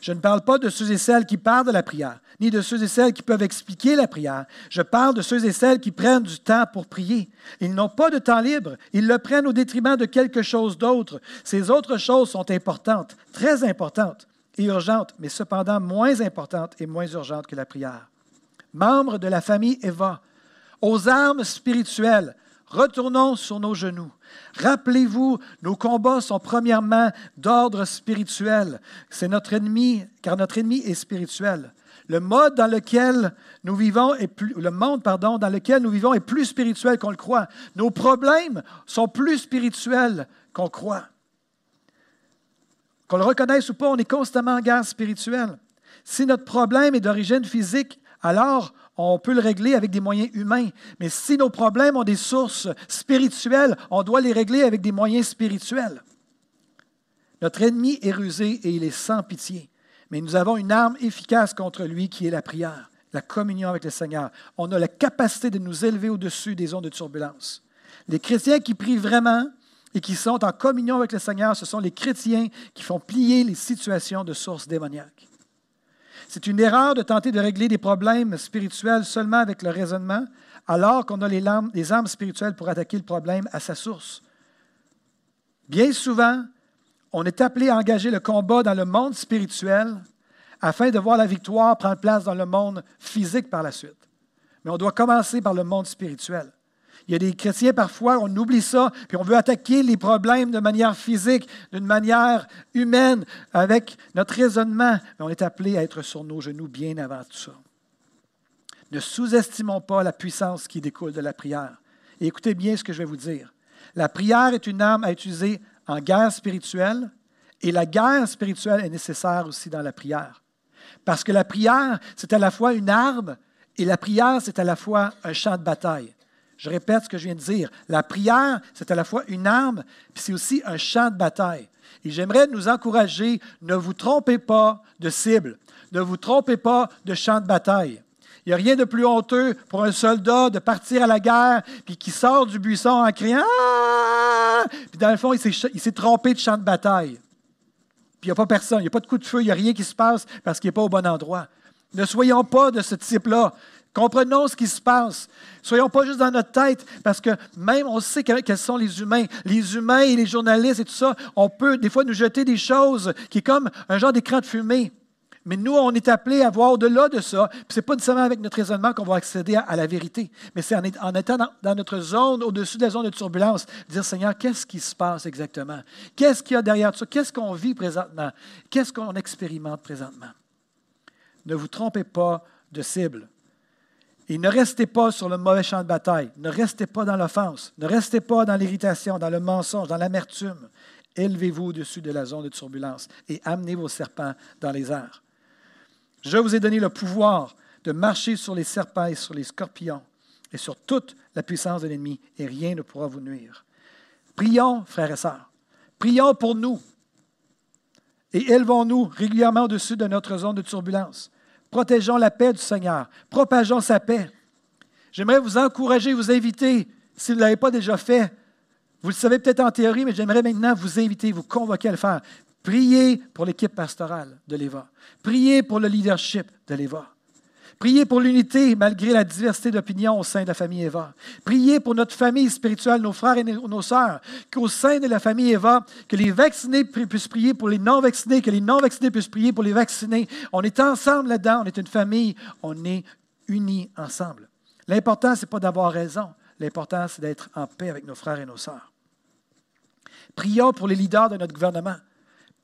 Je ne parle pas de ceux et celles qui parlent de la prière, ni de ceux et celles qui peuvent expliquer la prière. Je parle de ceux et celles qui prennent du temps pour prier. Ils n'ont pas de temps libre. Ils le prennent au détriment de quelque chose d'autre. Ces autres choses sont importantes, très importantes et urgentes, mais cependant moins importantes et moins urgentes que la prière membres de la famille Eva, aux armes spirituelles, retournons sur nos genoux. Rappelez-vous, nos combats sont premièrement d'ordre spirituel. C'est notre ennemi, car notre ennemi est spirituel. Le mode dans lequel nous vivons est plus, le monde pardon, dans lequel nous vivons est plus spirituel qu'on le croit. Nos problèmes sont plus spirituels qu'on croit. Qu'on le reconnaisse ou pas, on est constamment en guerre spirituelle. Si notre problème est d'origine physique, alors on peut le régler avec des moyens humains. Mais si nos problèmes ont des sources spirituelles, on doit les régler avec des moyens spirituels. Notre ennemi est rusé et il est sans pitié. Mais nous avons une arme efficace contre lui qui est la prière, la communion avec le Seigneur. On a la capacité de nous élever au-dessus des ondes de turbulence. Les chrétiens qui prient vraiment et qui sont en communion avec le Seigneur, ce sont les chrétiens qui font plier les situations de source démoniaque. C'est une erreur de tenter de régler des problèmes spirituels seulement avec le raisonnement, alors qu'on a les, armes, les armes spirituelles pour attaquer le problème à sa source. Bien souvent, on est appelé à engager le combat dans le monde spirituel afin de voir la victoire prendre place dans le monde physique par la suite. Mais on doit commencer par le monde spirituel. Il y a des chrétiens, parfois, on oublie ça, puis on veut attaquer les problèmes de manière physique, d'une manière humaine, avec notre raisonnement. Mais on est appelé à être sur nos genoux bien avant tout ça. Ne sous-estimons pas la puissance qui découle de la prière. Et écoutez bien ce que je vais vous dire. La prière est une arme à utiliser en guerre spirituelle, et la guerre spirituelle est nécessaire aussi dans la prière. Parce que la prière, c'est à la fois une arme, et la prière, c'est à la fois un champ de bataille. Je répète ce que je viens de dire. La prière, c'est à la fois une arme, puis c'est aussi un champ de bataille. Et j'aimerais nous encourager, ne vous trompez pas de cible, ne vous trompez pas de champ de bataille. Il n'y a rien de plus honteux pour un soldat de partir à la guerre, puis qui sort du buisson en criant ah! Puis dans le fond, il s'est trompé de champ de bataille. Puis il n'y a pas personne, il n'y a pas de coup de feu, il n'y a rien qui se passe parce qu'il n'est pas au bon endroit. Ne soyons pas de ce type-là. Comprenons ce qui se passe. Soyons pas juste dans notre tête, parce que même on sait quels sont les humains. Les humains et les journalistes et tout ça, on peut des fois nous jeter des choses qui est comme un genre d'écran de fumée. Mais nous, on est appelés à voir au-delà de ça. Ce n'est pas nécessairement avec notre raisonnement qu'on va accéder à, la vérité, mais c'est en, étant dans, notre zone, au-dessus de la zone de turbulence, dire Seigneur, qu'est-ce qui se passe exactement? Qu'est-ce qu'il y a derrière tout ça? Qu'est-ce qu'on vit présentement? Qu'est-ce qu'on expérimente présentement? Ne vous trompez pas de cible. Et ne restez pas sur le mauvais champ de bataille. Ne restez pas dans l'offense. Ne restez pas dans l'irritation, dans le mensonge, dans l'amertume. Élevez-vous au-dessus de la zone de turbulence et amenez vos serpents dans les airs. Je vous ai donné le pouvoir de marcher sur les serpents et sur les scorpions et sur toute la puissance de l'ennemi, et rien ne pourra vous nuire. Prions, frères et sœurs. Prions pour nous. Et élevons-nous régulièrement au-dessus de notre zone de turbulence. Protégeons la paix du Seigneur. Propageons sa paix. J'aimerais vous encourager, vous inviter, si vous ne l'avez pas déjà fait. Vous le savez peut-être en théorie, mais j'aimerais maintenant vous inviter, vous convoquer à le faire. Priez pour l'équipe pastorale de l'EVA. Priez pour le leadership de l'EVA. Priez pour l'unité malgré la diversité d'opinions au sein de la famille Eva. Priez pour notre famille spirituelle, nos frères et nos sœurs, qu'au sein de la famille Eva, que les vaccinés puissent prier pour les non-vaccinés, que les non-vaccinés puissent prier pour les vaccinés. On est ensemble là-dedans, on est une famille, on est unis ensemble. L'important, ce n'est pas d'avoir raison. L'important, c'est d'être en paix avec nos frères et nos sœurs. Prions pour les leaders de notre gouvernement.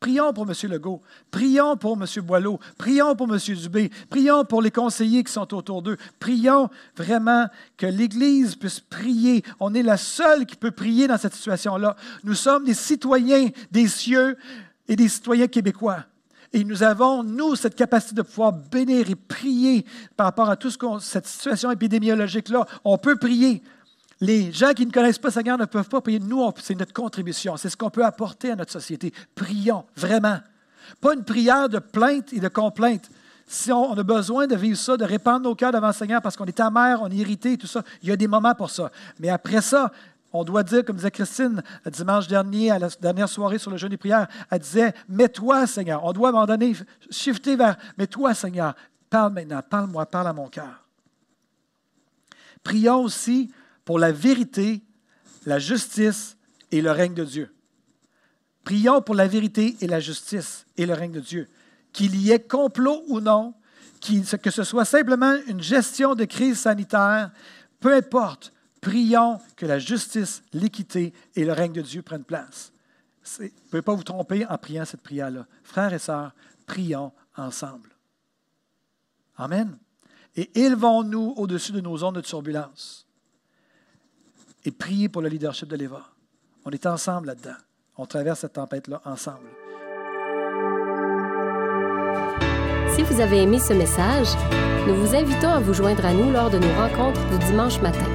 Prions pour M. Legault. Prions pour M. Boileau. Prions pour M. Dubé. Prions pour les conseillers qui sont autour d'eux. Prions vraiment que l'Église puisse prier. On est la seule qui peut prier dans cette situation-là. Nous sommes des citoyens des cieux et des citoyens québécois. Et nous avons, nous, cette capacité de pouvoir bénir et prier par rapport à tout ce qu'on, cette situation épidémiologique-là. On peut prier. Les gens qui ne connaissent pas Seigneur ne peuvent pas prier. Nous, c'est notre contribution. C'est ce qu'on peut apporter à notre société. Prions, vraiment. Pas une prière de plainte et de complainte. Si on, a besoin de vivre ça, de répandre nos cœurs devant le Seigneur parce qu'on est amer, on est irrité, tout ça, il y a des moments pour ça. Mais après ça, on doit dire, comme disait Christine dimanche dernier, à la dernière soirée sur le jeûne des prières, elle disait Mets-toi, Seigneur. On doit à un shifter vers Mets-toi, Seigneur. Parle maintenant, parle-moi, parle à mon cœur. Prions aussi pour la vérité, la justice et le règne de Dieu. Prions pour la vérité et la justice et le règne de Dieu. Qu'il y ait complot ou non, que ce soit simplement une gestion de crise sanitaire, peu importe, prions que la justice, l'équité et le règne de Dieu prennent place. Vous ne pouvez pas vous tromper en priant cette prière-là. Frères et sœurs, prions ensemble. Amen. Et élevons-nous au-dessus de nos zones de turbulence et prier pour le leadership de l'EVA. On est ensemble là-dedans. On traverse cette tempête-là ensemble. Si vous avez aimé ce message, Nous vous invitons à vous joindre à nous lors de nos rencontres du dimanche matin.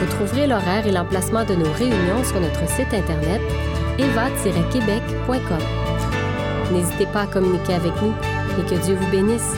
Vous trouverez l'horaire et l'emplacement de nos réunions sur notre site internet eva-québec.com. N'hésitez pas à communiquer avec nous et que Dieu vous bénisse.